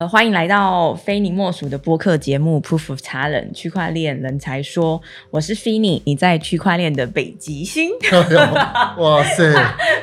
呃，欢迎来到非你莫属的播客节目《Proof of Talent》区块链人才说，我是 Finny，你在区块链的北极星。哇塞，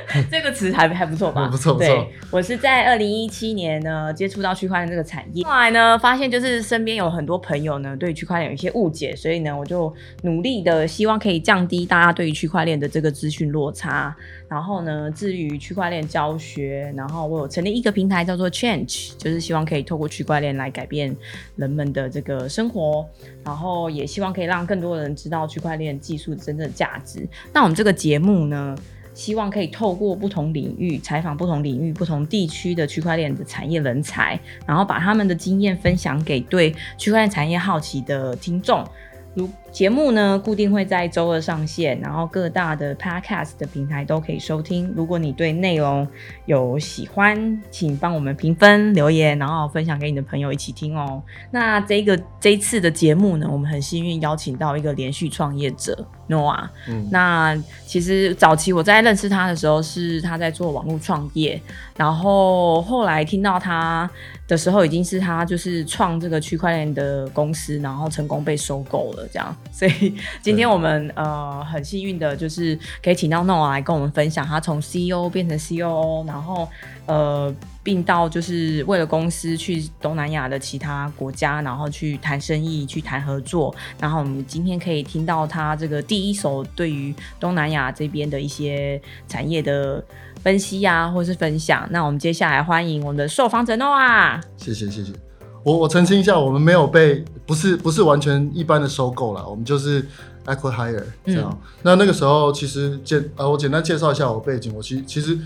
这个词还还不错吧？不错不错对，我是在二零一七年呢接触到区块链这个产业，后来呢发现就是身边有很多朋友呢对区块链有一些误解，所以呢我就努力的希望可以降低大家对于区块链的这个资讯落差。然后呢，至于区块链教学，然后我有成立一个平台叫做 Change，就是希望可以透过区块链来改变人们的这个生活，然后也希望可以让更多人知道区块链技术真正的价值。那我们这个节目呢？希望可以透过不同领域采访不同领域、不同地区的区块链的产业人才，然后把他们的经验分享给对区块链产业好奇的听众。如节目呢，固定会在周二上线，然后各大的 podcast 的平台都可以收听。如果你对内容有喜欢，请帮我们评分、留言，然后分享给你的朋友一起听哦。那这个这一次的节目呢，我们很幸运邀请到一个连续创业者 Noah。嗯，那其实早期我在认识他的时候，是他在做网络创业，然后后来听到他的时候，已经是他就是创这个区块链的公司，然后成功被收购了，这样。所以今天我们呃很幸运的，就是可以请到 Noah 来跟我们分享他从 CEO 变成 COO，然后呃并到就是为了公司去东南亚的其他国家，然后去谈生意、去谈合作。然后我们今天可以听到他这个第一手对于东南亚这边的一些产业的分析呀、或是分享。那我们接下来欢迎我们的受访者 Noah。谢谢谢谢。我我澄清一下，我们没有被不是不是完全一般的收购啦，我们就是 acquire 这样。那那个时候其实简呃我简单介绍一下我背景，我其其实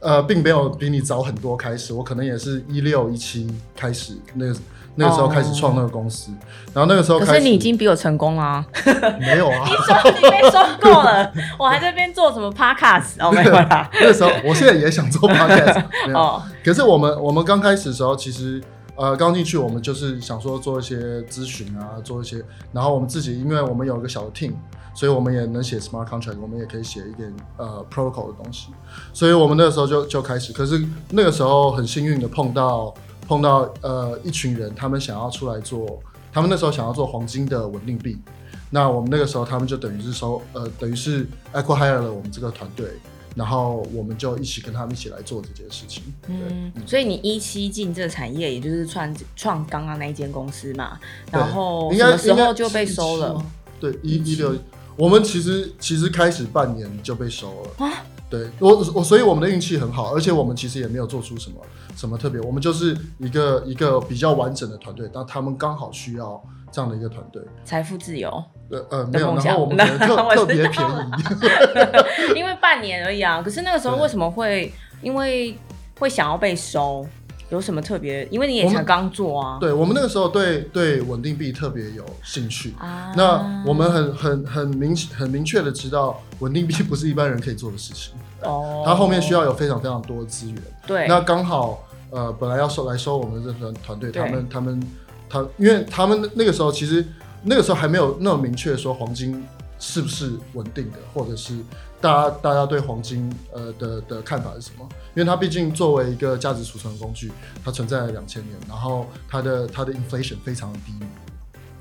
呃并没有比你早很多开始，我可能也是一六一七开始那个那个时候开始创那个公司，然后那个时候可是你已经比我成功了、没有啊你，说你被收购了，我还在这边做什么 podcast 哦，没有啦。那个时候我现在也想做 podcast，没有。哦，可是我们我们刚开始的时候，其实呃刚进去，我们就是想说做一些咨询啊，做一些，然后我们自己，因为我们有个小的 team，所以我们也能写 smart contract，我们也可以写一点呃 protocol 的东西，所以我们那个时候就就开始。可是那个时候很幸运的碰到碰到呃一群人，他们想要出来做，他们那时候想要做黄金的稳定币。那我们那个时候，他们就等于是收，呃，等于是 acquire 了我们这个团队，然后我们就一起跟他们一起来做这件事情。对，嗯，所以你一期进这个产业，也就是创创刚刚那一间公司嘛，然后应该什么时候就被收了应该是17吗？对，一一六，我们其实其实开始半年就被收了。啊？对我我所以我们的运气很好，而且我们其实也没有做出什么什么特别，我们就是一个一个比较完整的团队，但他们刚好需要这样的一个团队。财富自由，呃呃，没有，梦想然后我们特 特别便宜。因为半年而已啊。可是那个时候为什么会因为会想要被收？有什么特别？因为你也才刚做啊。对我们那个时候对对稳定币特别有兴趣。啊，那我们很很很明很明确的知道，稳定币不是一般人可以做的事情，哦，它后面需要有非常非常多的资源。对，那刚好呃，本来要收来收我们的这团团队，他们他们他，因为他们那个时候其实那个时候还没有那么明确说黄金是不是稳定的，或者是大家大家对黄金呃的的看法是什么？因为它毕竟作为一个价值储存工具，它存在了两千年，然后它的它的 inflation 非常的低。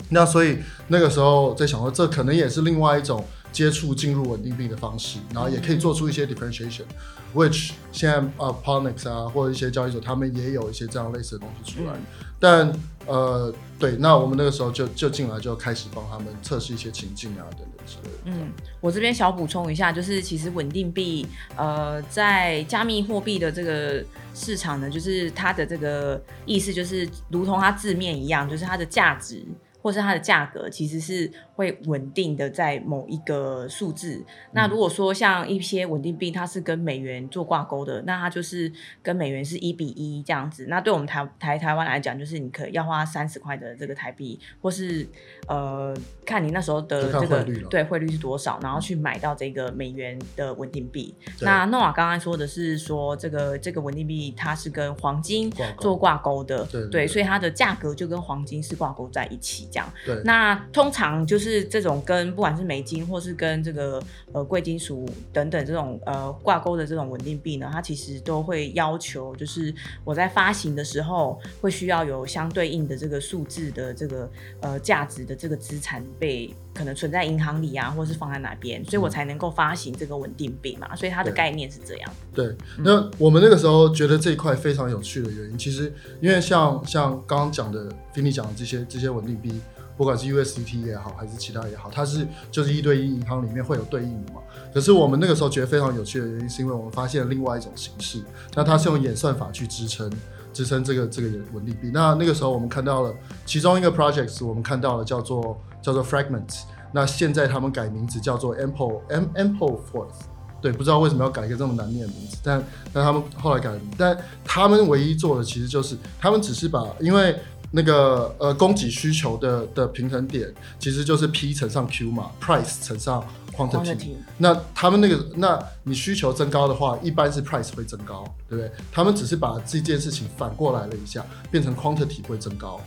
那所以那个时候在想说，这可能也是另外一种接触进入稳定币的方式，然后也可以做出一些 differentiation，which 现在啊 Ponics 啊或者一些交易所他们也有一些这样类似的东西出来。嗯但呃对，那我们那个时候就就进来就开始帮他们测试一些情境啊等等之类的。嗯，我这边小补充一下，就是其实稳定币，呃，在加密货币的这个市场呢，就是它的这个意思就是如同它字面一样，就是它的价值或是它的价格其实是会稳定的在某一个数字。那如果说像一些稳定币，它是跟美元做挂钩的，那它就是跟美元是一比一这样子。那对我们台台台湾来讲，就是你可以要花三十块的这个台币，或是呃看你那时候的这个汇对汇率是多少，然后去买到这个美元的稳定币。那诺瓦刚刚说的是说这个这个稳定币它是跟黄金做挂钩的，对对对所以它的价格就跟黄金是挂钩在一起对，那通常就是这种跟不管是美金或是跟这个呃贵金属等等这种呃挂钩的这种稳定币呢，它其实都会要求，就是我在发行的时候会需要有相对应的这个数字的这个呃价值的这个资产被可能存在银行里啊，或是放在哪边，所以我才能够发行这个稳定币嘛。所以它的概念是这样。对，那我们那个时候觉得这一块非常有趣的原因，其实因为像像刚刚讲的菲尼讲的这些这些稳定币，不管是 USDT 也好，还是其他也好，它是就是一对一银行里面会有对应的嘛。可是我们那个时候觉得非常有趣的原因，是因为我们发现了另外一种形式，那它是用演算法去支撑支撑这个这个稳定币。那那个时候我们看到了其中一个 projects，我们看到了叫做叫做 Fragments，那现在他们改名字叫做 Ample M Ample force，。对，不知道为什么要改一个这么难念的名字，但但他们后来改了名，但他们唯一做的其实就是，他们只是把因为那个呃供给需求的的平衡点其实就是 P 乘上 Q 嘛，price 乘上 quantity。Quantity 那他们那个，那你需求增高的话，一般是 price 会增高，对不对？他们只是把这件事情反过来了一下，变成 quantity 会增高。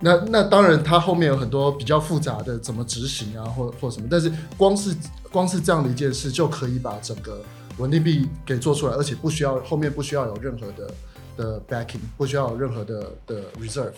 那那当然，它后面有很多比较复杂的怎么执行啊，或或什么，但是光是光是这样的一件事就可以把整个稳定币给做出来，而且不需要后面不需要有任何的的 backing，不需要有任何的的 reserve，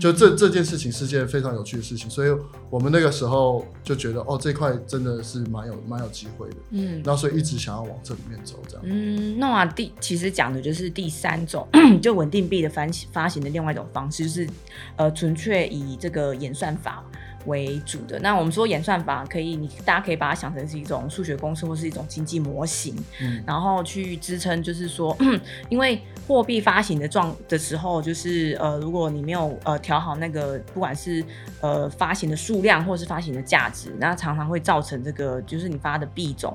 就这这件事情是件非常有趣的事情，所以我们那个时候就觉得哦，这块真的是蛮有蛮有机会的，嗯。然后所以一直想要往这里面走，这样。嗯，那第其实讲的就是第三种，就稳定币的发发行的另外一种方式，就是呃纯粹以这个演算法为主的。那我们说演算法可以，你大家可以把它想成是一种数学公式或是一种经济模型，嗯然后去支撑，就是说，因为货币发行的状的时候，就是呃，如果你没有呃调好那个不管是呃发行的数量或是发行的价值，那常常会造成这个就是你发的币种。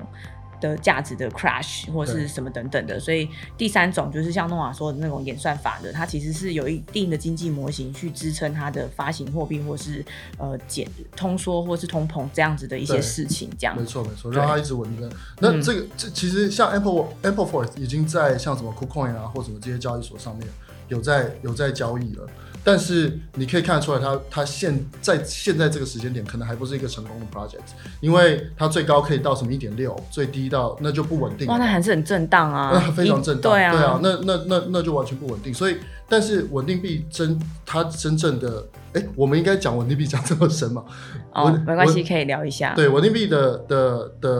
的价值的 crash 或是什么等等的，所以第三种就是像诺瓦说的那种演算法的，它其实是有一定的经济模型去支撑它的发行货币或是呃减通缩或是通膨这样子的一些事情，这样。没错没错，对让它一直稳定。那嗯这个这其实像 Apple Apple Force 已经在像什么 KuCoin 啊或什么这些交易所上面有在有在交易了，但是你可以看得出来它，它现在现在这个时间点可能还不是一个成功的 project，因为它最高可以到什么一点六，最低到那就不稳定了哇，那还是很震荡啊那，非常震荡，对啊，那那那那就完全不稳定。所以，但是稳定币真它真正的，哎，我们应该讲稳定币讲这么深吗？哦，没关系，可以聊一下。对，稳定币的的的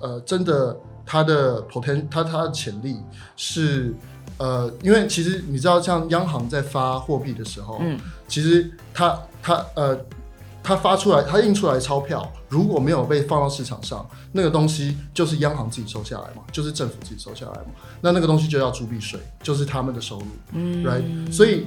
呃，真的它的 potential，它它的潜力是呃，因为其实你知道，像央行在发货币的时候，嗯，其实它它呃，它发出来，它印出来钞票，如果没有被放到市场上，那个东西就是央行自己收下来嘛，就是政府自己收下来嘛，那那个东西就要铸币税，就是他们的收入。嗯 right？所以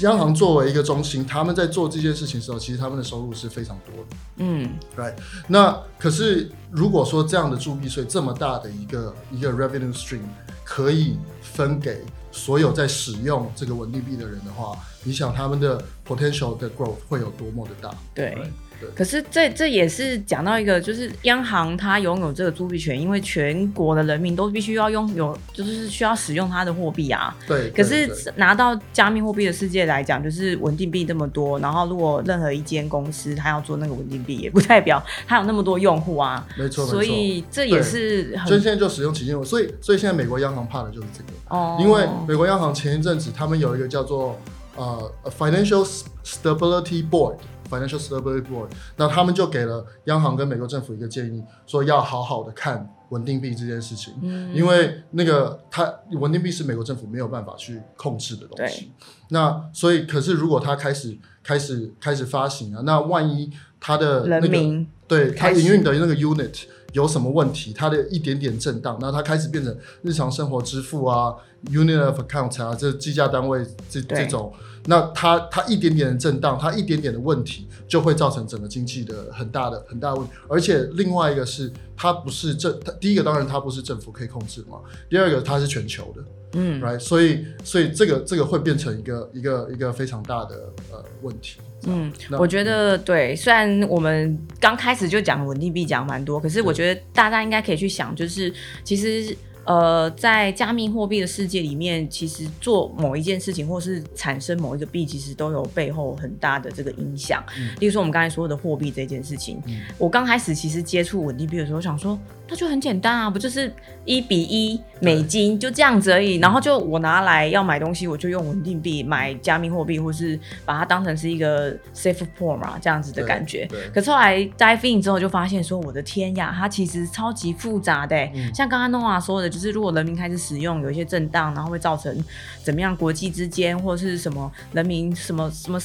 央行作为一个中心，他们在做这件事情的时候，其实他们的收入是非常多的嗯，right？那可是如果说这样的铸币税这么大的一个一个 revenue stream 可以分给所有在使用这个稳定币的人的话，你想他们的 potential 的 growth 会有多么的大？对 right？对可是这这也是讲到一个，就是央行它拥有这个铸币权，因为全国的人民都必须要拥有，就是需要使用它的货币啊。对，可是拿到加密货币的世界来讲，就是稳定币这么多，然后如果任何一间公司它要做那个稳定币，也不代表它有那么多用户啊。没错，所以这也是所以现在就使用起见，所以所以现在美国央行怕的就是这个。哦，因为美国央行前一阵子他们有一个叫做呃 Financial Stability Board。Financial Stability Board，那他们就给了央行跟美国政府一个建议，说要好好的看稳定币这件事情，嗯因为那个它稳定币是美国政府没有办法去控制的东西。那所以，可是如果它开始开始开始发行啊，那万一它的那个人民对它营运的那个 unit 有什么问题，它的一点点震荡，那它开始变成日常生活支付啊，unit of account 啊，这计价单位这这种，那它它一点点的震荡，它一点点的问题，就会造成整个经济的很大的很大的问题。而且另外一个是，它不是政，它第一个当然它不是政府可以控制嘛，第二个它是全球的。嗯 right，所以所以这个这个会变成一个一个一个非常大的呃问题。嗯，我觉得对。虽然我们刚开始就讲稳定币讲蛮多，可是我觉得大家应该可以去想，就是其实呃，在加密货币的世界里面，其实做某一件事情或是产生某一个币，其实都有背后很大的这个影响。例如说我们刚才说的货币这件事情，我刚开始其实接触稳定币的时候，想说那就很简单啊，不就是一比一美金就这样子而已，然后就我拿来要买东西，我就用稳定币买加密货币，或是把它当成是一个 safe port 嘛，这样子的感觉。可是后来 dive in 之后，就发现说我的天呀，它其实超级复杂的，像刚刚诺瓦说的。就是如果人民开始使用有一些震荡，然后会造成怎么样？国际之间或者是什么人民什么什么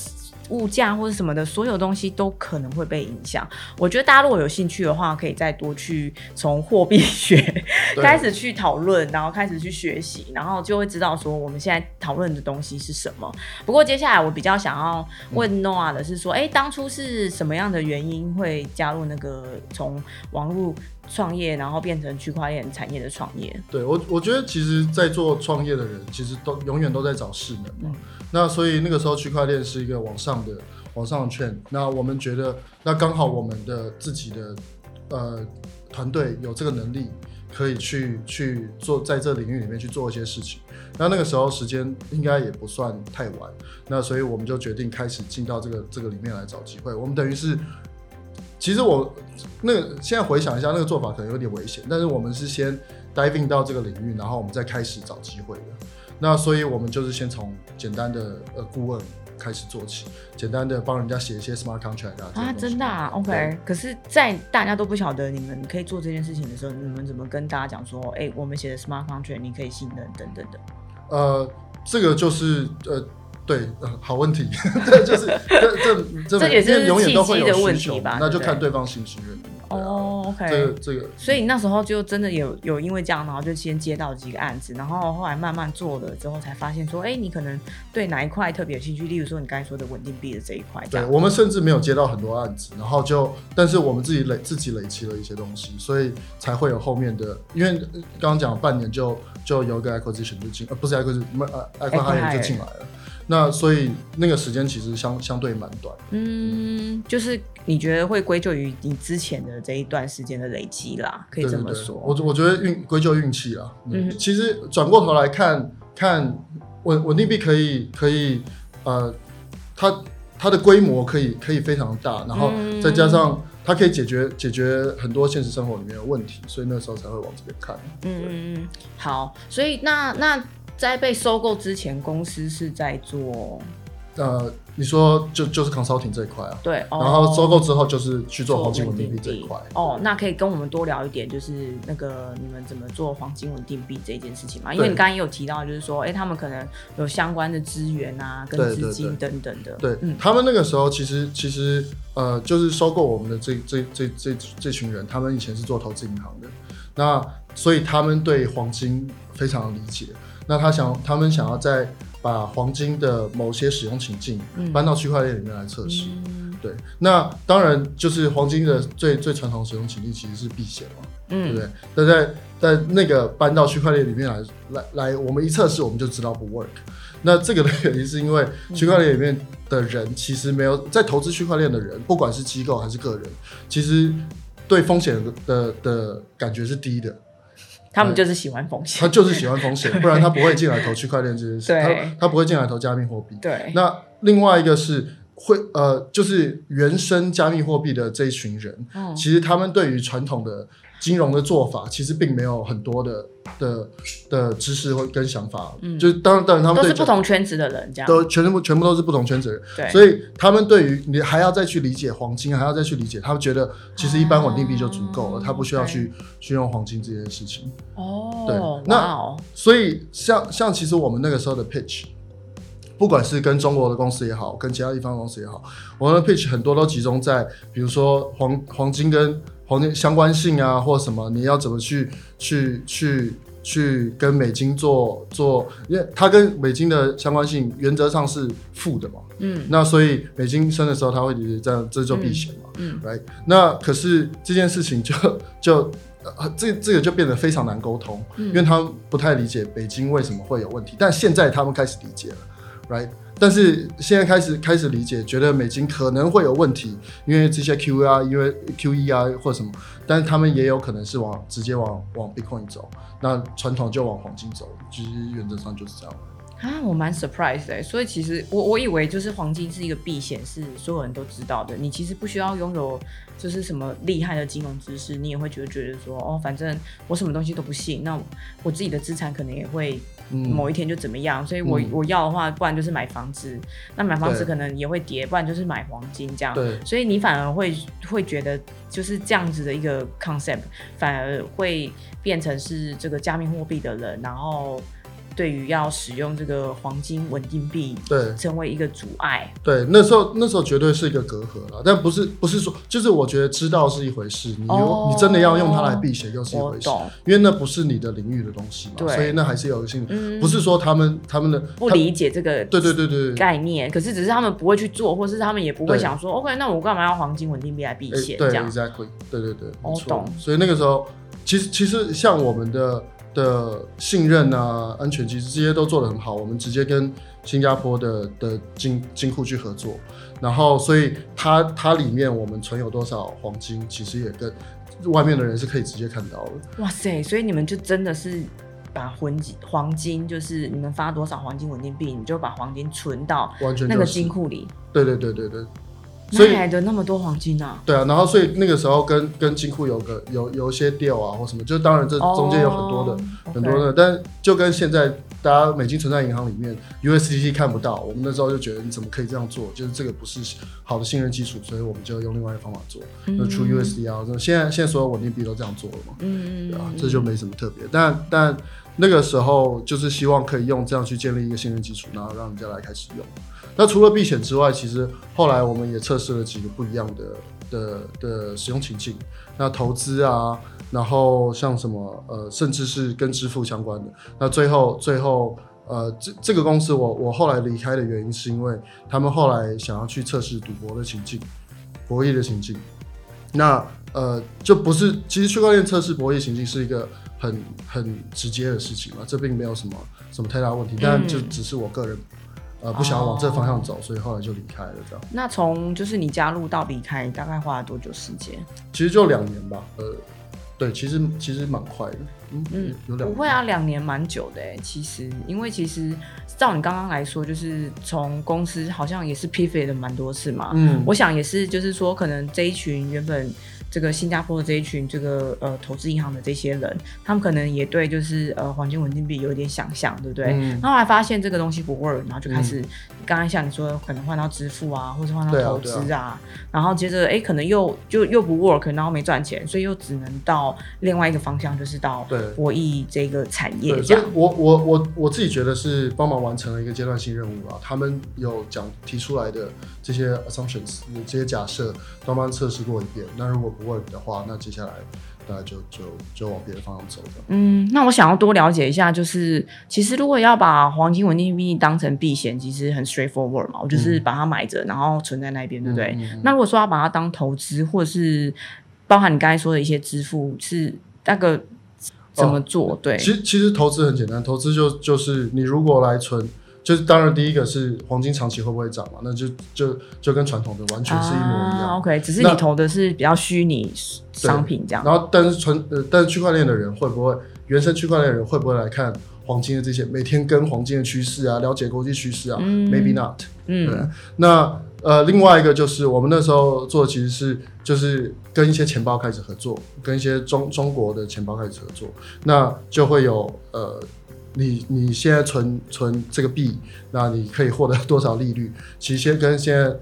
物价或者什么的，所有东西都可能会被影响。我觉得大家如果有兴趣的话，可以再多去从货币学 开始去讨论，然后开始去学习，然后就会知道说我们现在讨论的东西是什么。不过接下来我比较想要问 Noah 的是说，哎，当初是什么样的原因会加入那个从网络？创业，然后变成区块链产业的创业。对我，我觉得其实，在做创业的人，其实都永远都在找势能嘛。那所以那个时候，区块链是一个往上的往上的券。那我们觉得，那刚好我们的自己的呃团队有这个能力，可以去去做在这领域里面去做一些事情。那那个时候时间应该也不算太晚。那所以我们就决定开始进到这个这个里面来找机会。我们等于是。其实我那个现在回想一下，那个做法可能有点危险。但是我们是先 diving 到这个领域，然后我们再开始找机会的。那所以我们就是先从简单的呃顾问开始做起，简单的帮人家写一些 smart contract 啊。啊，真的啊？OK。可是，在大家都不晓得你们可以做这件事情的时候，你们怎么跟大家讲说，哎，我们写的 smart contract 你可以信任等等的？呃，这个就是呃。对，好问题，这就是这这这也是永远都会有问题吧？那就看对方信不信任你。哦，OK，这个这个，所以那时候就真的有有因为这样，然后就先接到几个案子，然后后来慢慢做了之后，才发现说，哎，你可能对哪一块特别有兴趣？例如说你刚才说的稳定币的这一块。对，我们甚至没有接到很多案子，然后就，但是我们自己累自己累积了一些东西，所以才会有后面的。因为刚刚讲半年就就有个 acquisition 就进，呃，不是 acquisition，呃，acquisition 就进来了。那所以那个时间其实相相对蛮短，嗯，就是你觉得会归咎于你之前的这一段时间的累积啦，可以这么说。我我觉得运归咎运气啦，嗯，其实转过头来看看稳稳定币可以可以呃，它它的规模可以可以非常大，然后再加上它可以解决解决很多现实生活里面的问题，所以那时候才会往这边看。嗯嗯嗯，好，所以那那。在被收购之前，公司是在做，呃，你说就就是 consulting 这一块啊？对，然后收购之后就是去做黄金稳定币这一块。哦，那可以跟我们多聊一点，就是那个你们怎么做黄金稳定币这件事情嘛？因为你刚刚也有提到，就是说，哎，他们可能有相关的资源啊，跟资金等等的。对，嗯，他们那个时候其实其实呃，就是收购我们的这这这这这群人，他们以前是做投资银行的，那所以他们对黄金非常理解。那他想，他们想要在把黄金的某些使用情境搬到区块链里面来测试，对。那当然就是黄金的最最传统使用情境其实是避险嘛，对不对？但在在那个搬到区块链里面来来来，我们一测试我们就知道不 work。那这个的原因是因为区块链里面的人其实没有在投资区块链的人，不管是机构还是个人，其实对风险的的感觉是低的。他们就是喜欢风险，他就是喜欢风险，不然他不会进来投区块链这件事。他他不会进来投加密货币。对。那另外一个是会呃，就是原生加密货币的这一群人，其实他们对于传统的。金融的做法其实并没有很多的的的知识或跟想法，嗯，就当然当然他们都是不同圈子的人，这样。都全部全部都是不同圈子的人，对，所以他们对于你还要再去理解黄金，还要再去理解，他们觉得其实一般稳定币就足够了，他不需要去去用黄金这件事情。哦，对，那所以像像其实我们那个时候的 pitch，不管是跟中国的公司也好，跟其他地方公司也好，我们的 pitch 很多都集中在比如说黄黄金跟黄金相关性啊，或什么，你要怎么去去去去跟美金做做？因为它跟美金的相关性原则上是负的嘛。嗯。那所以美金升的时候，它会这样，这就避险嘛。嗯。来，那可是这件事情就就呃，这这个就变得非常难沟通，因为他们不太理解北京为什么会有问题。但现在他们开始理解了，right？但是现在开始开始理解，觉得美金可能会有问题，因为这些 QE 啊，因为 QE 啊或什么，但是他们也有可能是往直接往往 Bitcoin 走，那传统就往黄金走，其实原则上就是这样。啊，我蛮 surprise 的，所以其实我我以为就是黄金是一个避险，是所有人都知道的。你其实不需要拥有就是什么厉害的金融知识，你也会觉得觉得说，哦，反正我什么东西都不信，那我自己的资产可能也会某一天就怎么样。所以我我要的话，不然就是买房子，那买房子可能也会跌，不然就是买黄金这样。对，所以你反而会会觉得就是这样子的一个 concept，反而会变成是这个加密货币的人，然后。对于要使用这个黄金稳定币，对，成为一个阻碍。对，那时候那时候绝对是一个隔阂了，但不是不是说，就是我觉得知道是一回事，你你真的要用它来避险又是一回事，因为那不是你的领域的东西嘛，所以那还是有一些。不是说他们他们的不理解这个，对对对对概念，可是只是他们不会去做，或是他们也不会想说，OK，那我干嘛要黄金稳定币来避险？对，exactly，对对对，我懂。所以那个时候，其实其实像我们的。的信任啊，安全其实这些都做得很好。我们直接跟新加坡的的金金库去合作，然后所以它它里面我们存有多少黄金，其实也跟外面的人是可以直接看到的。哇塞！所以你们就真的是把黄金黄金，就是你们发多少黄金稳定币，你就把黄金存到完全那个金库里。对对对对对。哪来的那么多黄金啊？对啊，然后所以那个时候跟跟金库有个有有一些 deal 啊或什么，就当然这中间有很多的很多的，但就跟现在大家美金存在银行里面，USDT 看不到，我们那时候就觉得你怎么可以这样做？就是这个不是好的信任基础，所以我们就用另外一个方法做，就出 USD 啊，现在现在所有稳定币都这样做了嘛，嗯对啊，这就没什么特别，但但那个时候就是希望可以用这样去建立一个信任基础，然后让人家来开始用。那除了避险之外，其实后来我们也测试了几个不一样的的的使用情境。那投资啊，然后像什么呃，甚至是跟支付相关的。那最后最后呃，这这个公司我我后来离开的原因是因为他们后来想要去测试赌博的情境，博弈的情境。那呃，就不是其实区块链测试博弈情境是一个很很直接的事情嘛，这并没有什么什么太大问题，但就只是我个人。呃，不想要往这方向走，所以后来就离开了。这样。那从就是你加入到离开，大概花了多久时间？其实就两年吧。呃，对，其实其实蛮快的。嗯嗯，有两不会啊，两年蛮久的哎。其实，因为其实照你刚刚来说，就是从公司好像也是 pivot 了蛮多次嘛。嗯，我想也是，就是说可能这一群原本。这个新加坡的这一群这个呃投资银行的这些人，他们可能也对就是呃黄金稳定币有一点想象，对不对？嗯然后还发现这个东西不 work，然后就开始刚刚像你说可能换到支付啊，或者换到投资啊，然后接着哎可能又就又不 work，然后没赚钱，所以又只能到另外一个方向，就是到博弈这个产业这样。我我我我自己觉得是帮忙完成了一个阶段性任务啊，他们有讲提出来的这些 assumptions，这些假设，帮忙测试过一遍。那如果 work 的话，那接下来大家就就就往别的方向走的。嗯，那我想要多了解一下，就是其实如果要把黄金稳定币当成避险，其实很 straightforward 嘛，我就是把它买着，然后存在那边，对不对？那如果说要把它当投资，或者是包含你刚才说的一些支付，是那个怎么做？对，其实其实投资很简单，投资就就是你如果来存。就是当然，第一个是黄金长期会不会涨嘛？那就就就跟传统的完全是一模一样。OK，只是你投的是比较虚拟商品这样。然后，但是纯呃，但是区块链的人会不会原生区块链的人会不会来看黄金的这些每天跟黄金的趋势啊，了解国际趋势啊？Maybe not。嗯。那呃，另外一个就是我们那时候做的其实是就是跟一些钱包开始合作，跟一些中中国的钱包开始合作，那就会有呃。你你现在存存这个币，那你可以获得 多少利率？其实先跟现在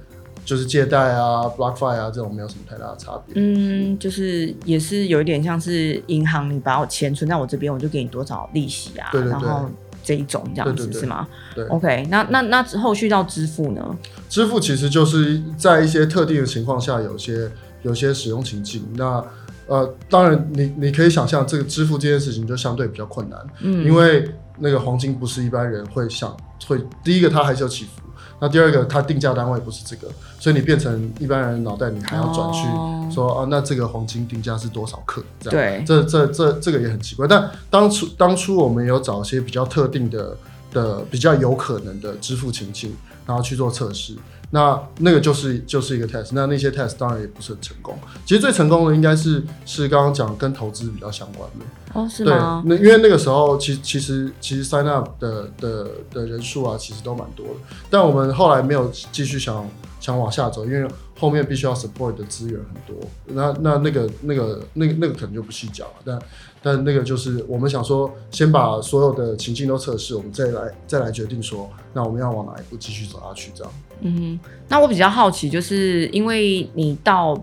就是借贷啊、BlockFi 啊这种没有什么太大的差别。嗯，就是也是有一点像是银行，你把我钱存在我这边，我就给你多少利息啊？对对对。然后这一种这样子是吗？对。OK，那那那后续到支付呢？支付其实就是在一些特定的情况下，有些有些使用情境。那呃，当然，你你可以想象，这个支付这件事情就相对比较困难，嗯，因为那个黄金不是一般人会想会，第一个它还是有起伏，那第二个它定价单位不是这个，所以你变成一般人脑袋，你还要转去说啊，那这个黄金定价是多少克？这样对，这这这这个也很奇怪。但当初当初我们有找一些比较特定的的比较有可能的支付情境，然后去做测试。那那个就是就是一个 test，那那些 test 当然也不是很成功。其实最成功的应该是是刚刚讲跟投资比较相关的。哦，是对吗，？那因为那个时候其其实其实 sign up 的的的人数啊，其实都蛮多的，但我们后来没有继续想想往下走，因为后面必须要 support 的资源很多。那那那个那个那个那个可能就不细讲了，但但那个就是我们想说，先把所有的情境都测试，我们再来再来决定说，那我们要往哪一步继续走下去，这样。嗯哼，那我比较好奇，就是因为你到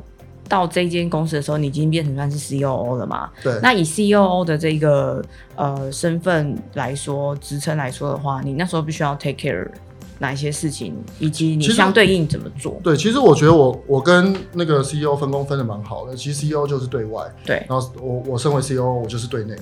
到这间公司的时候，你已经变成算是 COO 了嘛？对，那以 COO 的这个呃身份来说，职称来说的话，你那时候必须要 take care 哪一些事情，以及你相对应怎么做？对，其实我觉得我我跟那个 CEO 分工分的蛮好的。其实 CEO 就是对外，对，然后我我身为 CEO，我就是对内，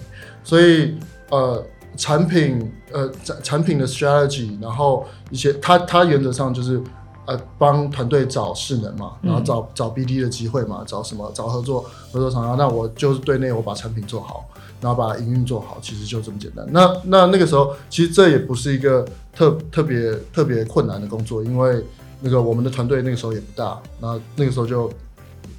所以呃，产品呃产产品的 strategy，然后一些它它原则上就是呃帮团队找势能嘛，然后找、找 BD 的机会嘛，找什么找合作合作厂商，那我就是对内我把产品做好，然后把营运做好，其实就这么简单。那那那个时候其实这也不是一个特特别特别困难的工作，因为那个我们的团队那个时候也不大，那那个时候就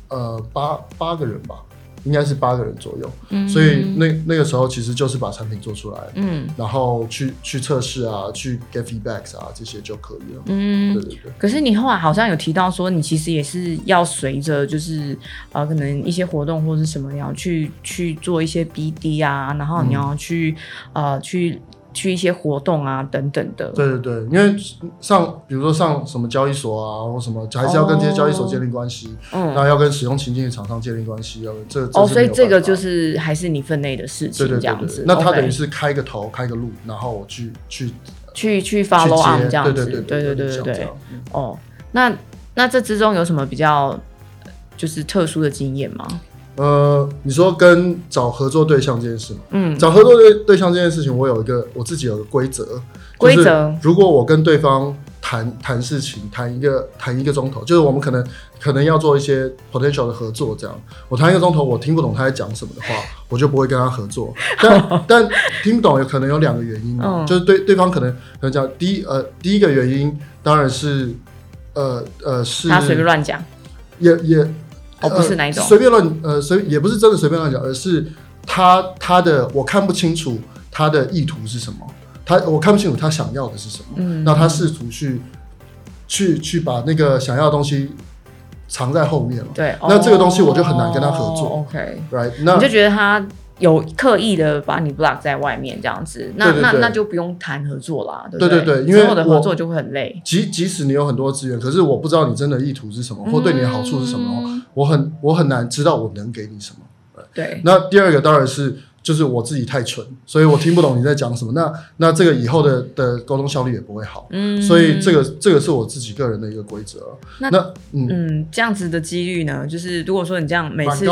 呃八八个人吧，应该是八个人左右，嗯。所以那那个时候其实就是把产品做出来，嗯。然后去去测试啊，去 get feedbacks 啊，这些就可以了。嗯。对，对对，可是你后来好像有提到说，你其实也是要随着就是呃，可能一些活动或是什么，你要去去做一些 BD 啊，然后你要去、呃去去一些活动啊等等的。对对对。因为上比如说上什么交易所啊或什么还是要跟这些交易所建立关系嗯。那要跟使用情境的厂商建立关系要这哦所以这个就是还是你分内的事情这样子。那他等于是开个头开个路然后我去去去去 follow on 这样子。对对对对对对哦那那这之中有什么比较就是特殊的经验吗？呃，你说跟找合作对象这件事嘛？嗯，找合作对对象这件事情，我有一个我自己有个规则，规则如果我跟对方谈谈事情，谈一个谈一个钟头，就是我们可能可能要做一些 potential 的合作，这样我谈一个钟头，我听不懂他在讲什么的话，我就不会跟他合作。但但听不懂有可能有两个原因嘛，嗯就是对对方可能可能讲第一呃第一个原因当然是呃呃是他随便乱讲，也也哦，不是那一种。呃，随便乱呃随也不是真的随便乱讲，而是他他的我看不清楚他的意图是什么，他我看不清楚他想要的是什么，嗯，那他试图去去去把那个想要的东西藏在后面了对，那这个东西我就很难跟他合作哦 OK，，right？那你就觉得他有刻意的把你 block 在外面这样子，那那那就不用谈合作啦，对对对因为合作就会很累，即即使你有很多资源，可是我不知道你真的意图是什么，或对你的好处是什么我很我很难知道我能给你什么。对，那第二个当然是就是我自己太蠢，所以我听不懂你在讲什么。那那这个以后的的沟通效率也不会好。嗯，所以这个这个是我自己个人的一个规则。那那嗯，嗯，这样子的几率呢，就是如果说你这样每次去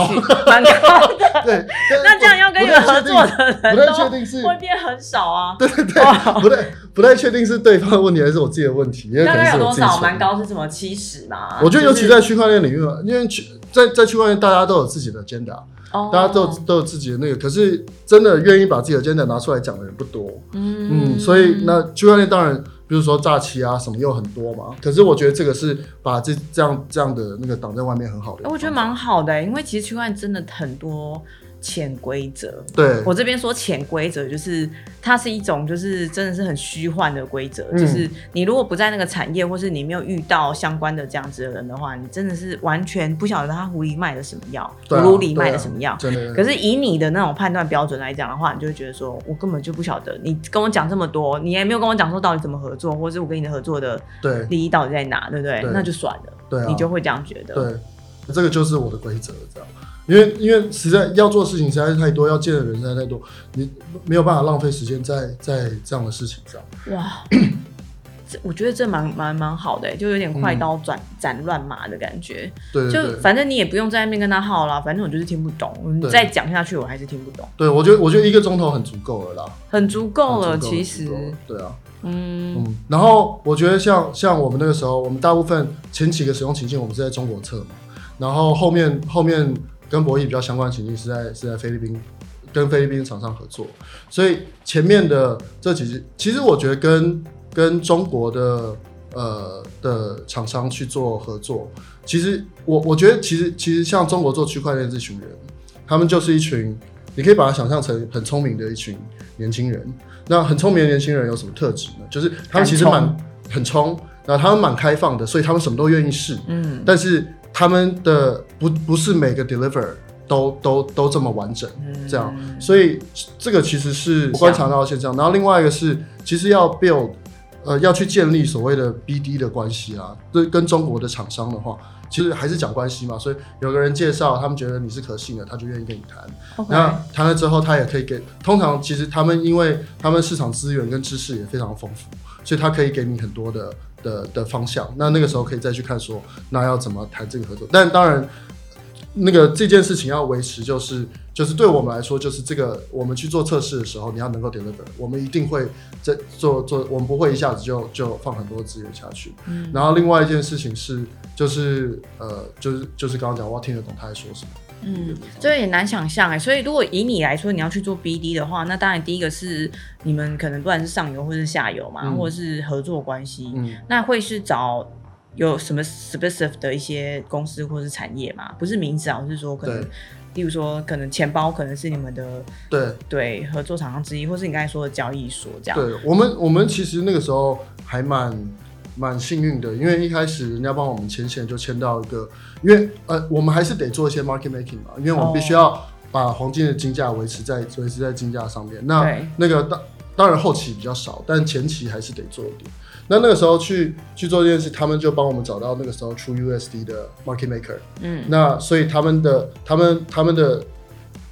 蛮高的，对。那这样要跟你们合作的人不太确都定是，会变很少啊。对对对，不太不太确定是对方的问题还是我自己的问题，因为可能大概有多少？蛮。高是什么？七十嘛？我觉得尤其在区块链领域嘛，因为区在在区块链大家都有自己的 agenda，哦大家都有都有自己的那个，可是真的愿意把自己的 agenda 拿出来讲的人不多。嗯，所以那区块链当然，比如说诈欺啊什么又很多嘛。可是我觉得这个是把这这样这样的那个挡在外面很好的我觉得蛮好的、因为其实区块链真的很多潜规则。对，我这边说潜规则，就是它是一种就是真的是很虚幻的规则，嗯就是你如果不在那个产业，或是你没有遇到相关的这样子的人的话，你真的是完全不晓得他狐狸卖的什么药，葫芦里卖的什么药。真的。可是以你的那种判断标准来讲的话，你就会觉得说，我根本就不晓得，你跟我讲这么多，你也没有跟我讲说到底怎么合作，或者我跟你的合作的对利益到底在哪，对不对？对那就算了，对啊，你就会这样觉得。对，这个就是我的规则，这样。因为因为实在要做的事情实在是太多，要见的人实在太多，你没有办法浪费时间在在这样的事情上。哇，这我觉得这蛮蛮蛮好的，就有点快刀斩斩乱麻的感觉。就对对对，反正你也不用在那边跟他耗啦，反正我就是听不懂，你再讲下去我还是听不懂，对我觉得我觉得一个钟头很足够了啦，很足够了。其实。对啊，嗯。嗯，然后我觉得像像我们那个时候，我们大部分前几个使用情境我们是在中国测嘛，然后后面后面跟博弈比较相关的情境是在是在菲律宾跟菲律宾厂商合作，所以前面的这几支，其实我觉得跟跟中国的呃的厂商去做合作，其实我我觉得其实其实像中国做区块链这群人，他们就是一群，你可以把它想象成很聪明的一群年轻人。那很聪明的年轻人有什么特质呢？就是他们其实蛮很冲，然后他们蛮开放的，所以他们什么都愿意试。嗯，但是他们的不不是每个 deliver 都都都这么完整，这样，所以这个其实是我观察到的现象。然后另外一个是，其实要 build，呃，要去建立所谓的 BD 的关系啊，对，跟中国的厂商的话，其实还是讲关系嘛。所以有个人介绍，他们觉得你是可信的，他就愿意跟你谈。那谈了之后，他也可以给。通常其实他们因为他们市场资源跟知识也非常丰富，所以他可以给你很多的的的方向。那那个时候可以再去看说，那要怎么谈这个合作。但当然，那个这件事情要维持，就是就是对我们来说，就是这个我们去做测试的时候，你要能够 deliver，我们一定会在做做，我们不会一下子就就放很多资源下去。嗯然后另外一件事情是，就是呃，就是就是刚刚讲，我要听得懂他在说什么。嗯，这也难想象哎。所以如果以你来说，你要去做 BD 的话，那当然第一个是你们可能不管是上游或是下游嘛，嗯或者是合作关系，嗯，那会是找有什么 specific 的一些公司或是产业嘛？不是名字啊，我是说可能，例如说可能钱包可能是你们的对。对合作厂商之一，或是你刚才说的交易所这样。对我们，我们其实那个时候还蛮蛮幸运的，因为一开始人家帮我们牵线就牵到一个，因为呃，我们还是得做一些 market making 嘛，因为我们必须要把黄金的金价维持在维持在金价上面。那那个当当然后期比较少，但前期还是得做一点。那那个时候去去做这件事，他们就帮我们找到那个时候出 USD 的 market maker。嗯，那所以他们的他们他们的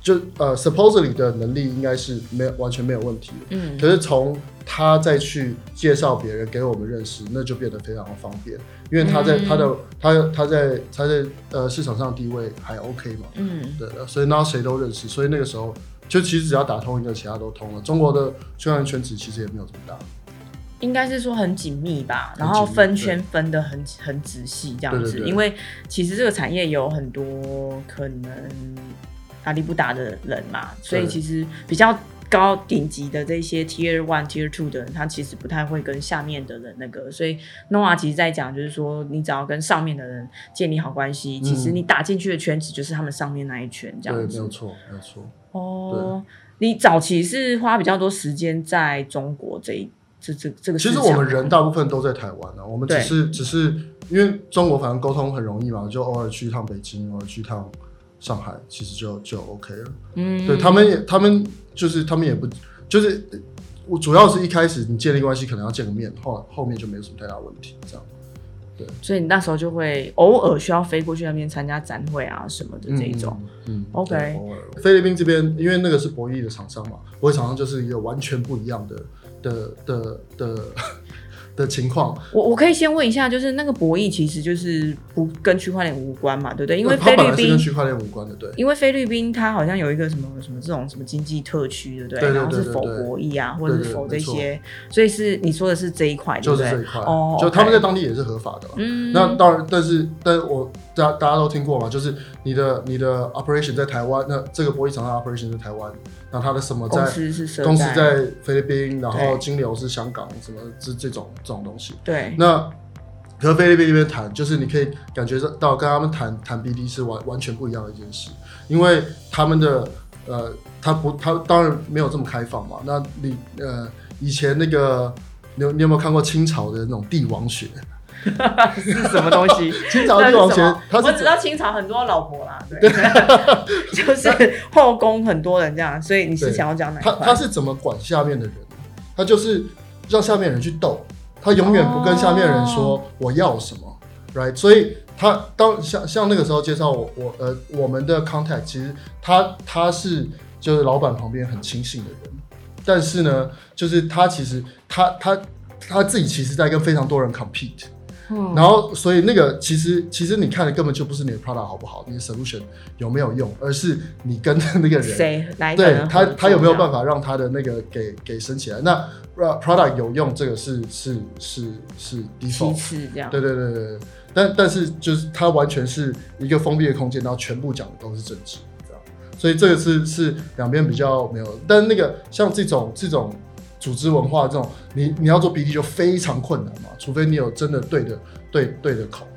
就呃 supposedly 的能力应该是没有完全没有问题的。嗯。可是从他再去介绍别人给我们认识，那就变得非常的方便，因为他在、嗯。他的他他在他在呃市场上的地位还 OK 嘛，嗯。对的，所以那谁都认识，所以那个时候就其实只要打通一个，其他都通了。中国的区块链圈子其实也没有这么大，应该是说很紧密吧，然后分圈分的很很仔细这样子，因为其实这个产业有很多可能阿里不达的人嘛，所以其实比较高顶级的这些 Tier One、Tier Two 的人，他其实不太会跟下面的人那个，所以 Noah 其实在讲就是说，你只要跟上面的人建立好关系，其实你打进去的圈子就是他们上面那一圈这样子。没有错，没有错。哦，你早期是花比较多时间在中国这一这这这个其场，实我们人大部分都在台湾啊，我们只是只是因为中国反正沟通很容易嘛，就偶尔去一趟北京，偶尔去一趟上海，其实就就 OK 了。嗯，对他们也，他们就是他们也不就是我主要是一开始你建立关系可能要见个面，后后面就没有什么太大问题，这样。对所以你那时候就会偶尔需要飞过去那边参加展会啊什么的这一种。嗯，嗯 OK 菲律宾这边，因为那个是博弈的厂商嘛，博弈厂商就是一个完全不一样的的的的的情况，我我可以先问一下，就是那个博弈其实就是不跟区块链无关嘛，对不对？因为菲律宾，跟区块链无关的，对。因为菲律宾它好像有一个什么什么这种什么经济特区，对不对？然后是否博弈啊，或者是否这些，所以是你说的是这一块，对不对？就是这一块，哦就他们在当地也是合法的嘛。嗯，那当然，但是，但是我大家大家都听过嘛，就是你的你的 operation 在台湾，那这个玻璃厂的 operation 在台湾，那它的什么公在司是公司在菲律宾，然后金流是香港，什么这这种这种东西。对，那和菲律宾那边谈，就是你可以感觉到跟他们谈谈 BD 是完完全不一样的一件事，因为他们的呃，他不他当然没有这么开放嘛。那你呃以前那个你有你有没有看过清朝的那种帝王学？是什么东西？清朝帝王学那是什么，它是我只知道清朝很多老婆啦，对，就是后宫很多人这样，所以你是想要讲哪一块？他他是怎么管下面的人？他就是让下面人去斗，他永远不跟下面人哦说我要什么、r i g h t 所以他当像像那个时候介绍我我呃我们的 contact，其实他他是就是老板旁边很亲信的人，但是呢，就是他其实他他他自己其实在跟非常多人 compete。嗯然后，所以那个其实其实你看的根本就不是你的 product 好不好，你的 solution 有没有用，而是你跟那个人 谁来对他他有没有办法？让他的那个给给升起来？那呃 product 有用，这个是是是是其 default，次这样，对对对对对。但但是就是它完全是一个封闭的空间，然后全部讲的都是政治，这样。所以这个是是两边比较没有，但那个像这种这种组织文化这种，你你要做 BD 就非常困难嘛，除非你有真的对的对对的口。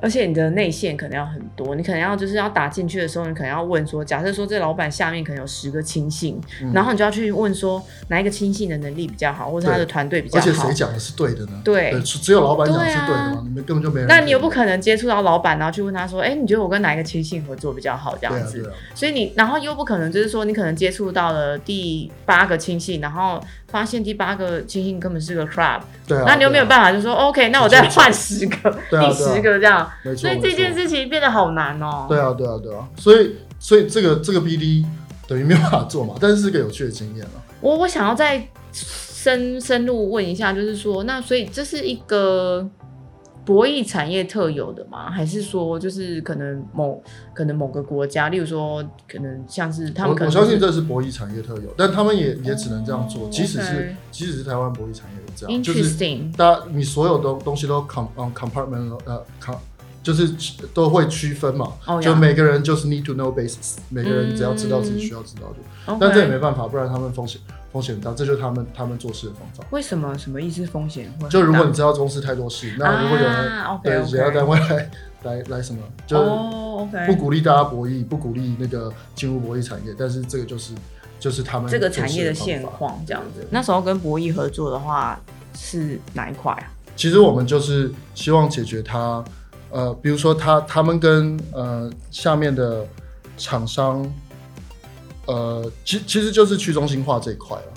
而且你的内线可能要很多，你可能要就是要打进去的时候，你可能要问说，假设说这老板下面可能有十个亲信，然后你就要去问说哪一个亲信的能力比较好，或者他的团队比较好。而且谁讲的是对的呢？对，只有老板讲是对的吗？你们根本就没人。那你又不可能接触到老板，然后去问他说，哎，你觉得我跟哪一个亲信合作比较好？这样子。所以你，然后又不可能就是说，你可能接触到了第八个亲信，然后发现第八个星星根本是个 crab。对啊。那你又没有办法就说，OK，那我再换十个，第十个这样。没错。所以这件。事情变得好难哦。对啊，对啊，对啊，所以，所以这个这个 BD 等于没有办法做嘛，但是是个有趣的经验了。我我想要再深深入问一下，就是说，那所以这是一个博弈产业特有的吗？还是说，就是可能某可能某个国家，例如说，可能像是他们，我相信这是博弈产业特有，但他们也也只能这样做。即使是即使是台湾博弈产业也这样，就是大家你所有东东西都 com compartment 呃 com。就是都会区分嘛，就每个人就是 need to know basis，每个人只要知道自己需要知道就，但这也没办法，不然他们风险风险大，这就是他们他们做事的方法。为什么？什么意思？风险会？就如果你知道公司太多事，那如果有人对其他单位来来来什么，就不鼓励大家博弈，不鼓励那个进入博弈产业，但是这个就是就是他们这个产业的现况这样子。那时候跟博弈合作的话是哪一块啊？其实我们就是希望解决它。呃，比如说他他们跟呃下面的厂商，呃，其其实就是去中心化这一块了，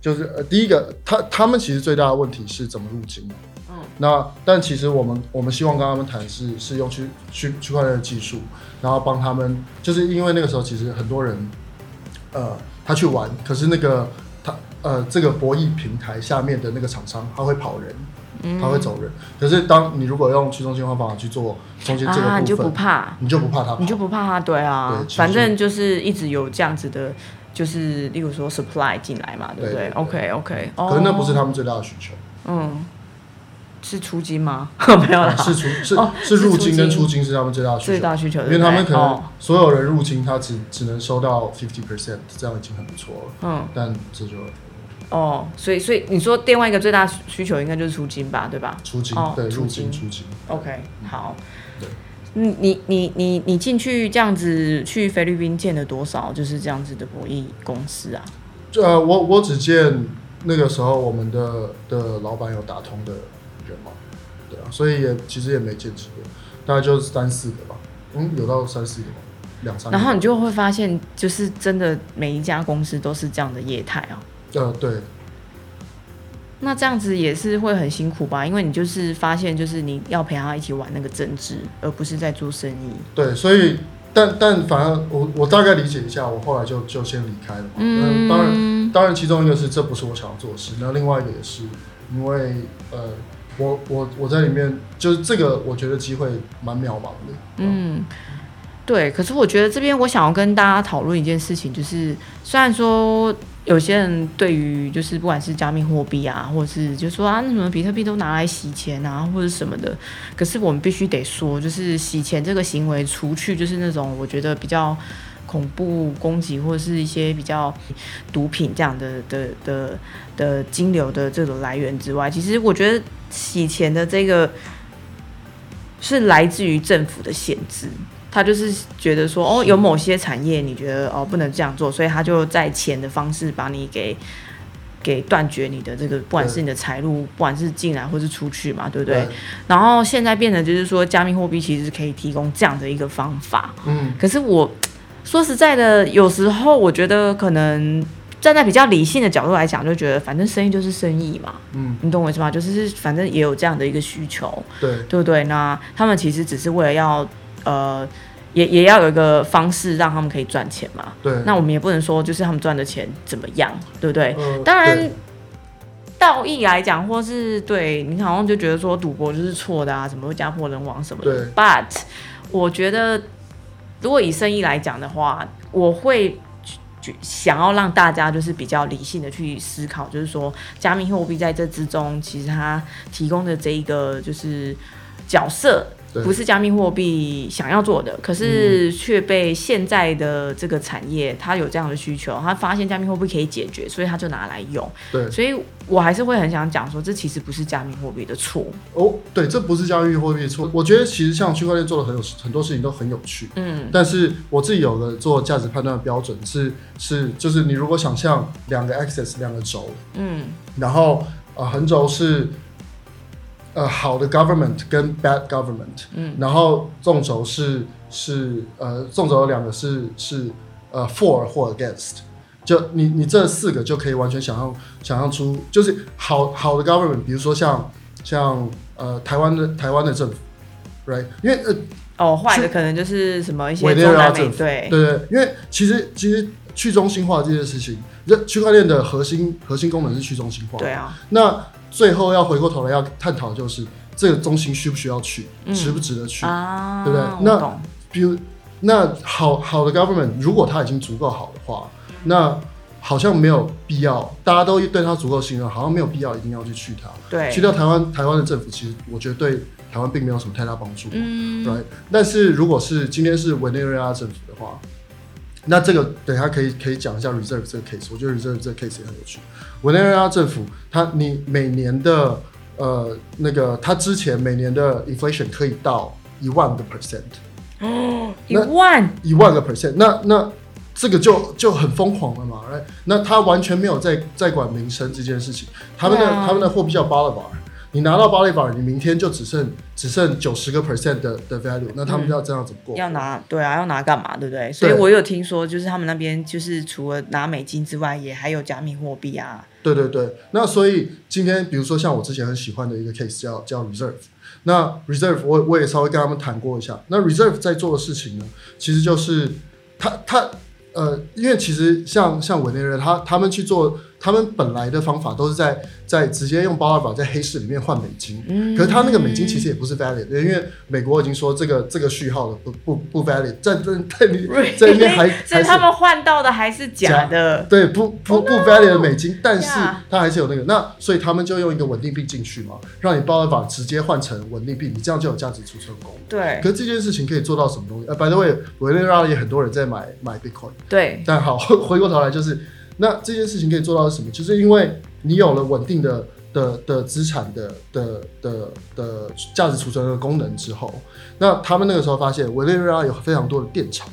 就是呃第一个，他他们其实最大的问题是怎么入金嘛，嗯，那但其实我们我们希望跟他们谈是是用区区区块链的技术，然后帮他们，就是因为那个时候其实很多人，呃，他去玩，可是那个他呃这个博弈平台下面的那个厂商他会跑人。他会走人，可是当你如果用去中心化方法去做中间这个部分，你就不怕，你就不怕他，你就不怕他，对啊，反正就是一直有这样子的，就是例如说 supply 进来嘛，对不对？OK OK，可是那不是他们最大的需求，嗯，是出金吗？没有啦，是出是是入金跟出金是他们最大的需求，最大需求，因为他们可能所有人入金，他只只能收到 fifty percent，这样已经很不错了，嗯，但这就。哦，所以所以你说另外一个最大需求应该就是出金吧，对吧？出金，对，出金出金。OK，好。对，你你你你你进去这样子去菲律宾建了多少？就是这样子的博弈公司啊？呃，我我只见那个时候我们的的老板有打通的人嘛，对啊，所以也其实也没见几个，大概就三四个吧。嗯，有到三四个吗？两三。然后你就会发现，就是真的每一家公司都是这样的业态啊。呃，对。那这样子也是会很辛苦吧？因为你就是发现，就是你要陪他一起玩那个政治，而不是在做生意。对，所以，但但反而我我大概理解一下，我后来就就先离开了嘛。嗯，当然，当然，其中一个是这不是我想要做的事，那另外一个也是因为呃，我我我在里面就是这个，我觉得机会蛮渺茫的。嗯，对。可是我觉得这边我想要跟大家讨论一件事情，就是虽然说。有些人对于就是不管是加密货币啊，或者是就说啊，那什么比特币都拿来洗钱啊，或者什么的。可是我们必须得说，就是洗钱这个行为，除去就是那种我觉得比较恐怖攻击，或者是一些比较毒品这样的的的的金流的这种来源之外，其实我觉得洗钱的这个是来自于政府的限制。他就是觉得说，哦，有某些产业你觉得哦不能这样做，所以他就在钱的方式把你给给断绝你的这个，不管是你的财路，不管是进来或是出去嘛，对不对？然后现在变成就是说，加密货币其实可以提供这样的一个方法。嗯，可是我说实在的，有时候我觉得可能站在比较理性的角度来讲，就觉得反正生意就是生意嘛。嗯，你懂我意思吗？就是反正也有这样的一个需求，对对不对？那他们其实只是为了要。呃，也也要有一个方式让他们可以赚钱嘛。对。那我们也不能说就是他们赚的钱怎么样，对不对？当然，道义来讲，或是对你好像就觉得说赌博就是错的啊，什么会家破人亡什么的。But 我觉得，如果以生意来讲的话，我会想要让大家就是比较理性的去思考，就是说加密货币在这之中，其实它提供的这一个就是角色。对。不是加密货币想要做的，可是却被现在的这个产业它有这样的需求，他发现加密货币可以解决，所以他就拿来用。对，所以我还是会很想讲说，这其实不是加密货币的错。哦，对，这不是加密货币的错。我觉得其实像区块链做的很有很多事情都很有趣，嗯。但是我自己有个做价值判断的标准是是就是你如果想象两个 axis 两个轴，嗯。然后呃横轴是呃好的 government 跟 bad government，嗯。然后纵轴是是呃纵轴有两个是是呃 for 或 against，就你你这四个就可以完全想象想象出，就是好好的 government，比如说像像呃台湾的台湾的政府，right？因为呃哦，坏的可能就是什么一些中南美瑞拉政府对。对对，因为其实其实去中心化这件事情，这区块链的核心核心功能是去中心化，对啊，那最后要回过头来要探讨，就是这个中心需不需要去，嗯值不值得去？啊，对不对那比如，那好好的 government 如果它已经足够好的话，那好像没有必要，大家都对它足够信任，好像没有必要一定要去去它。对，去掉台湾台湾的政府，其实我觉得对台湾并没有什么太大帮助。嗯？但是如果是今天是委内瑞拉政府的话，那这个等一下可以可以讲一下 reserve 这个 case，我觉得 reserve 这个 case 也很有趣。委内瑞拉政府，它你每年的呃那个，它之前每年的 inflation 可以到一万个 percent，哦一万，一万个 percent，那那这个就就很疯狂了嘛，right？那他完全没有在在管民生这件事情，他们的、啊。他们的货币叫 bolivar，你拿到 bolivar，你明天就只剩只剩九十个 percent 的的 value，那他们要这样怎么过？要拿对啊，要拿干嘛，对不对？所以我有听说，就是他们那边就是除了拿美金之外，也还有加密货币啊。对对对，那所以今天比如说像我之前很喜欢的一个 case 叫叫 reserve，那 reserve 我我也稍微跟他们谈过一下，那 reserve 在做的事情呢，其实就是他他呃，因为其实像像委内瑞拉，他他们去做，他们本来的方法都是在在直接用包二法在黑市里面换美金，嗯可是他那个美金其实也不是 valid，的因为美国已经说这个这个序号的不不不 valid，在在在里 在里面还还是所以他们换到的还是假的。对，不不不 valid 的美金，但是它还是有那个，那所以他们就用一个稳定币进去嘛，让你包法直接换成稳定币，你这样就有价值储存功能。对可是这件事情可以做到什么东西？呃，by the way，委内瑞拉也很多人在买买 Bitcoin，对，但好 回过头来就是，那这件事情可以做到什么？就是因为你有了稳定的的的资产的的的的价值储存的功能之后，那他们那个时候发现委内瑞拉有非常多的电厂，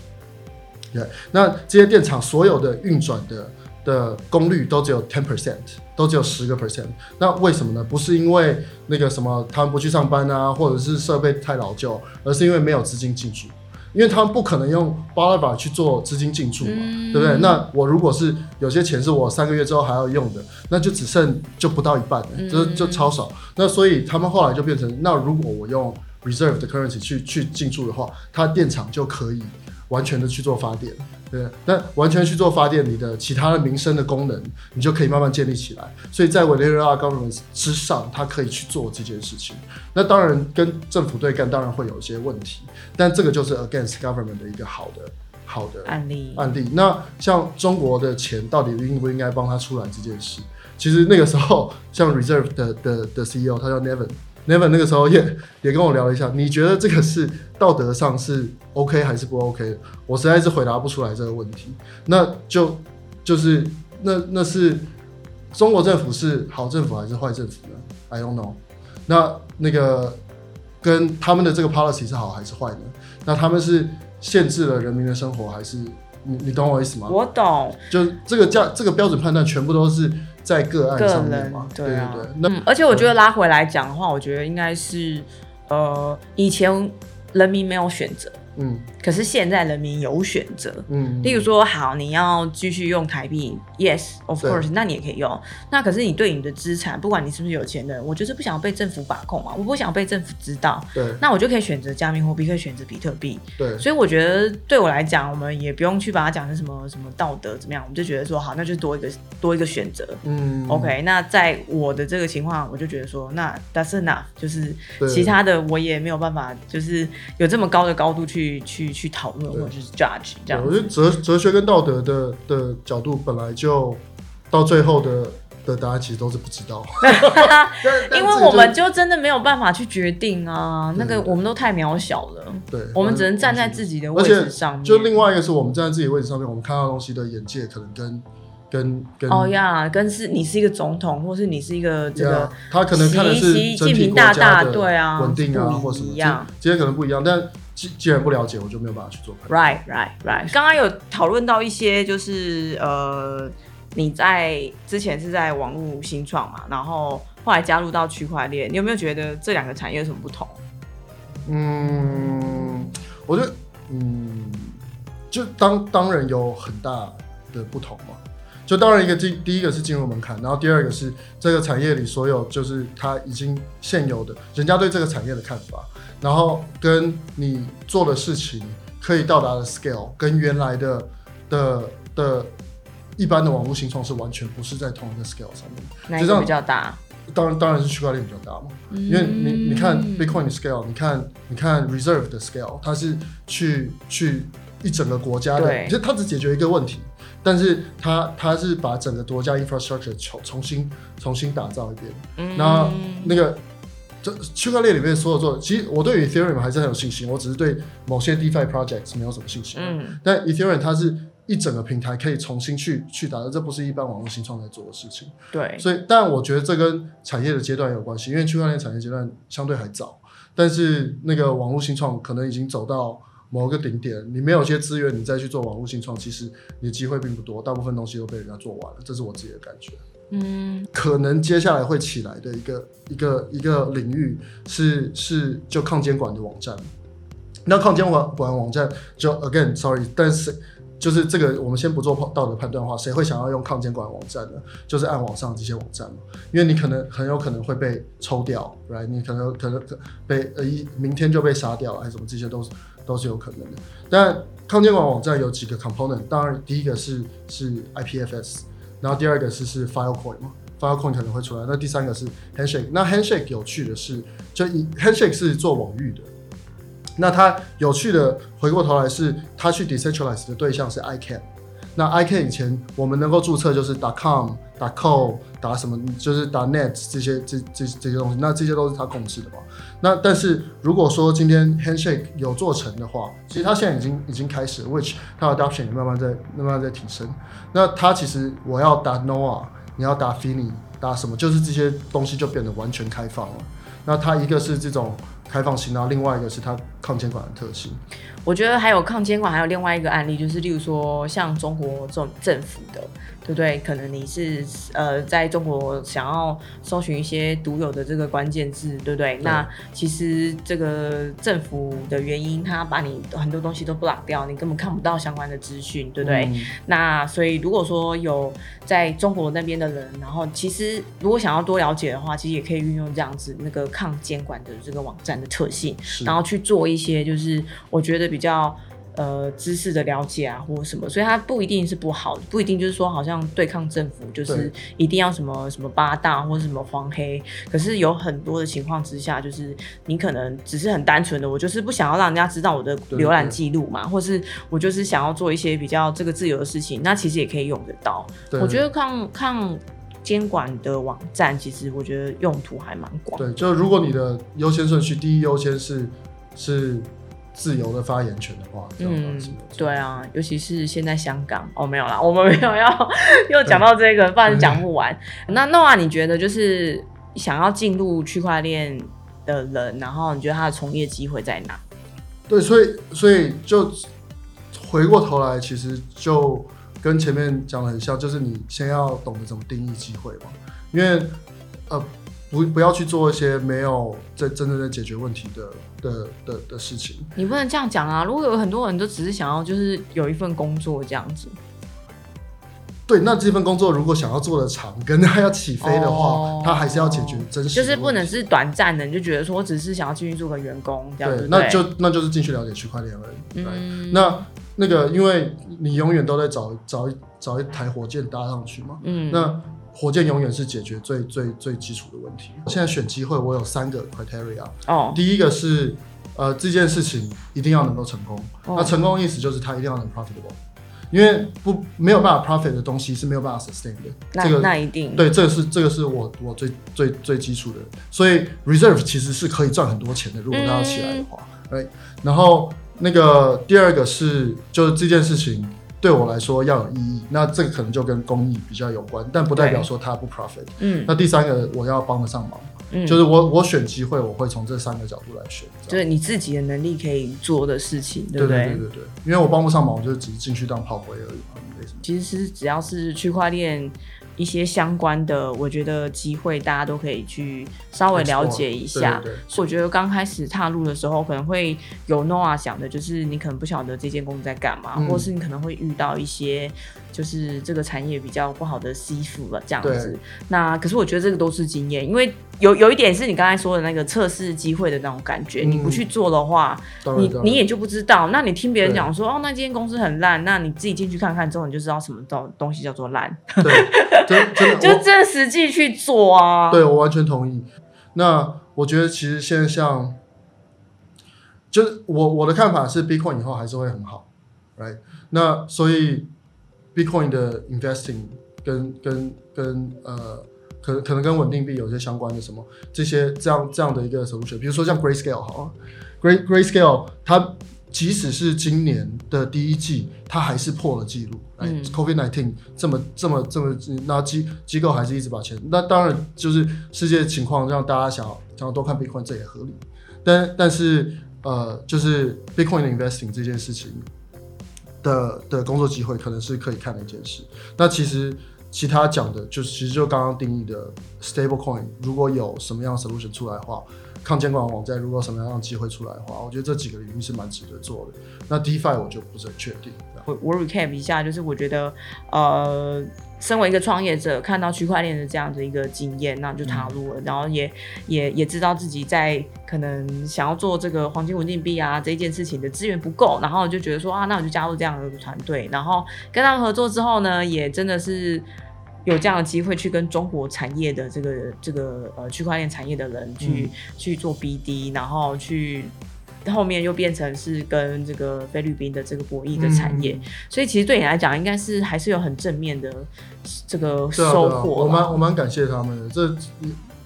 对，那这些电厂所有的运转的的功率都只有 ten percent，都只有十个 percent。那为什么呢？不是因为那个什么他们不去上班啊，或者是设备太老旧，而是因为没有资金进驻。因为他们不可能用 a b a 去做资金进驻嘛，嗯对不对？那我如果是有些钱是我三个月之后还要用的，那就只剩就不到一半了，就就超少。那所以他们后来就变成，那如果我用 reserve 的 currency 去去进驻的话，它电厂就可以完全的去做发电，对不对。那完全去做发电，你的其他的民生的功能，你就可以慢慢建立起来。所以在委内瑞拉 government 之上，它可以去做这件事情。那当然跟政府对干，当然会有一些问题，但这个就是 against government 的一个好的好的案例。案例。那像中国的钱到底应不应该帮他出来这件事，其实那个时候像 Reserve 的的的 CEO 他叫 Nevin。Nevin 那个时候也 也跟我聊了一下，你觉得这个是道德上是 OK 还是不 OK？我实在是回答不出来这个问题。那就就是那那是中国政府是好政府还是坏政府呢？I don't know。那那个跟他们的这个 policy 是好还是坏呢？那他们是限制了人民的生活，还是你你懂我意思吗？我懂就这个价这个标准判断全部都是在个案上面嘛？对对啊对对。那嗯，而且我觉得拉回来讲的话，我觉得应该是呃，以前人民没有选择，嗯可是现在人民有选择。嗯，例如说，好，你要继续用台币，yes，of course，那你也可以用。那可是你对你的资产，不管你是不是有钱人，我就是不想被政府把控嘛，我不想被政府知道，对那我就可以选择加密货币，可以选择比特币。对所以我觉得对我来讲，我们也不用去把它讲成什么什么道德怎么样，我们就觉得说好，那就多一个多一个选择。嗯 OK，那在我的这个情况，我就觉得说，那 that's enough，就是其他的我也没有办法，就是有这么高的高度去去去讨论对或者是 judge 这对，样我觉得哲哲学跟道德的的角度本来就到最后的的答案其实都是不知道，因为我们就真的没有办法去决定啊，那个我们都太渺小了，对，我们只能站在。自己的位置上面。就另外一个是我们站在自己的位置上面，我们看到的东西的眼界可能跟跟跟哦呀，跟是你是一个总统，或是你是一个这个他可能看的是习近平大大的对啊稳定啊或什么一样这这些可能不一样，但既既然不了解，我就没有办法去做判断。Right, right, right。刚刚有讨论到一些，就是呃，你在之前是在网络新创嘛，然后后来加入到区块链，你有没有觉得这两个产业有什么不同？嗯，我觉得，嗯，就当当然有很大的不同嘛。就当然一个进第一个是进入门槛，然后第二个是这个产业里所有就是它已经现有的人家对这个产业的看法，然后跟你做的事情可以到达的 scale，跟原来的的的一般的网络新创是完全不是在同一个 scale 上面。比较大？当然当然是区块链比较大嘛，因为你你看嗯 Bitcoin 的 scale，你看你看 Reserve 的 scale，它是去去一整个国家的，对其实它只解决一个问题，但是它它是把整个国家 infrastructure 重重新重新打造一遍。嗯那那个这区块链里面所有做的，其实我对于 Ethereum 还是很有信心，我只是对某些 DeFi projects 没有什么信心。嗯但 Ethereum 它是一整个平台可以重新去去打造，这不是一般网络新创在做的事情。对，所以，但我觉得这跟产业的阶段有关系，因为区块链产业阶段相对还早，但是那个网络新创可能已经走到某个顶点，你没有一些资源，你再去做网络新创，其实你的机会并不多，大部分东西都被人家做完了，这是我自己的感觉。嗯可能接下来会起来的一个一个一个领域是是就抗监管的网站，那抗监管管网站就 again sorry，但是就是这个我们先不做道德判断的话，谁会想要用抗监管网站呢？就是暗网上这些网站嘛，因为你可能很有可能会被抽掉，right？你可能可能被呃一明天就被杀掉了，还是什么，这些都是都是有可能的。但抗监管网站有几个 component，当然第一个是是 IPFS，然后第二个是是 Filecoin 嘛。Filecoin 可能会出来，那第三个是 Handshake。那 Handshake 有趣的是，就以 Handshake 是做网域的，那它有趣的回过头来是，它去 decentralize 的对象是 ICAN。那 ICANN 以前我们能够注册就是 .com、.co、打什么，就是打 .net 这些这这这些东西，那这些都是他控制的嘛。那但是如果说今天 Handshake 有做成的话，其实他现在已经已经开始，which 它的 adoption 也慢慢在慢慢在提升。那他其实我要打 n o a 你要打 Fini，打什么，就是这些东西就变得完全开放了。那它一个是这种开放性，然后另外一个是它抗监管的特性。我觉得还有抗监管，还有另外一个案例，就是例如说像中国这种政府的，对不对？可能你是呃在中国想要搜寻一些独有的这个关键字，对不对？那其实这个政府的原因，他把你很多东西都 block 掉，你根本看不到相关的资讯，对不对？嗯那所以如果说有在中国那边的人，然后其实如果想要多了解的话，其实也可以运用这样子那个抗监管的这个网站的特性，然后去做一些就是我觉得比较呃知识的了解啊，或者什么，所以它不一定是不好，不一定就是说好像对抗政府就是一定要什么什么八大或者什么黄黑，可是有很多的情况之下，就是你可能只是很单纯的，我就是不想要让人家知道我的浏览记录嘛，或是我就是想要做一些比较这个自由的事情，那其实也可以用得到。对我觉得抗抗监管的网站，其实我觉得用途还蛮广。对，就如果你的优先顺序第一优先是是自由的发言权的话，嗯对啊，尤其是现在香港哦，没有啦，我们没有要 又讲到这个，不然讲不完。那 Noah，你觉得就是想要进入区块链的人，然后你觉得他的从业机会在哪？对，所以所以就回过头来，其实就跟前面讲的很像，就是你先要懂得怎么定义机会嘛，因为呃不不要去做一些没有在真正在解决问题的的的的事情。你不能这样讲啊！如果有很多人都只是想要就是有一份工作这样子，对，那这份工作如果想要做的长，跟他要起飞的话，哦他还是要解决真实就是不能是短暂的，你就觉得说我只是想要进去做个员工这样子，对，那就那就是进去了解区块链而已。对嗯，那那个，因为你永远都在找找一找一台火箭搭上去嘛，嗯那火箭永远是解决最最最基础的问题。现在选机会，我有三个 criteria，哦第一个是呃这件事情一定要能够成功，哦那成功的意思就是它一定要能 profitable。因为不没有办法 profit 的东西是没有办法 sustain 的。那这个那一定对，这个是这个是我我最最最基础的，所以 reserve 其实是可以赚很多钱的，如果它要起来的话，哎、然后那个第二个是就是这件事情对我来说要有意义，那这个可能就跟公益比较有关，但不代表对说它不 profit。嗯那第三个我要帮得上忙，嗯，就是我我选机会，我会从这三个角度来选。就是你自己的能力可以做的事情，对不对？对对对，因为我帮不上忙，我就只是进去当炮灰而已嘛，没什么。其实是只要是区块链一些相关的，我觉得机会大家都可以去稍微了解一下。对对对。所以我觉得刚开始踏入的时候，可能会有 Noah 想的，就是你可能不晓得这间公司在干嘛，嗯。或是你可能会遇到一些就是这个产业比较不好的师傅了这样子。对。那可是我觉得这个都是经验，因为有有一点是你刚才说的那个测试机会的那种感觉，嗯。你不去做的话，你你也就不知道。那你听别人讲说哦，那间公司很烂，那你自己进去看看之后，你就知道什么东东西叫做烂，对，真真的，就我真的实际去做啊。对我完全同意。那我觉得其实现在像，就是我我的看法是，Bitcoin 以后还是会很好，right？那所以 Bitcoin 的 investing 跟跟跟呃，可可能跟稳定币有些相关的什么这些这样这样的一个 solution，比如说像 Grayscale 好了，Gray Grayscale 它即使是今年的第一季，它还是破了记录。哎、嗯 c o v i d nineteen 这么这么这么，那机机构还是一直把钱。那当然就是世界情况让大家想要想要多看 Bitcoin，这也合理。但但是呃，就是 Bitcoin 的 investing 这件事情的的工作机会，可能是可以看的一件事。那其实其他讲的，就是其实就刚刚定义的 stable coin，如果有什么样的 solution 出来的话，抗监管网站如果什么样的机会出来的话，我觉得这几个领域是蛮值得做的。那 DeFi 我就不是很确定。我我 recap 一下，就是我觉得呃，身为一个创业者，看到区块链的这样的一个经验，那就踏入了，然后也也也知道自己在可能想要做这个黄金稳定币啊这一件事情的资源不够，然后就觉得说啊，那我就加入这样的团队，然后跟他们合作之后呢，也真的是。有这样的机会去跟中国产业的这个这个呃区块链产业的人去、去做 BD，然后去后面又变成是跟这个菲律宾的这个博弈的产业，嗯所以其实对你来讲，应该是还是有很正面的这个对啊，啊，收获我蛮我蛮感谢他们的。这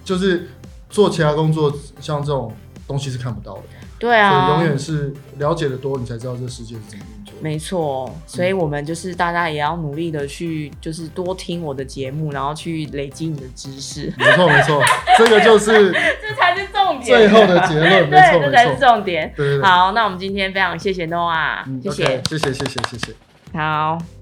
就是做其他工作，像这种东西是看不到的，对啊，所以永远是了解的多，你才知道这世界是怎么。没错，所以我们就是大家也要努力的去，就是多听我的节目，然后去累积你的知识，没错没错，这个就是这才是重点。最后的结论，没 对，错这才是。重点。对对对，好，那我们今天非常谢谢 Noah，、嗯谢谢谢谢谢谢谢谢。好。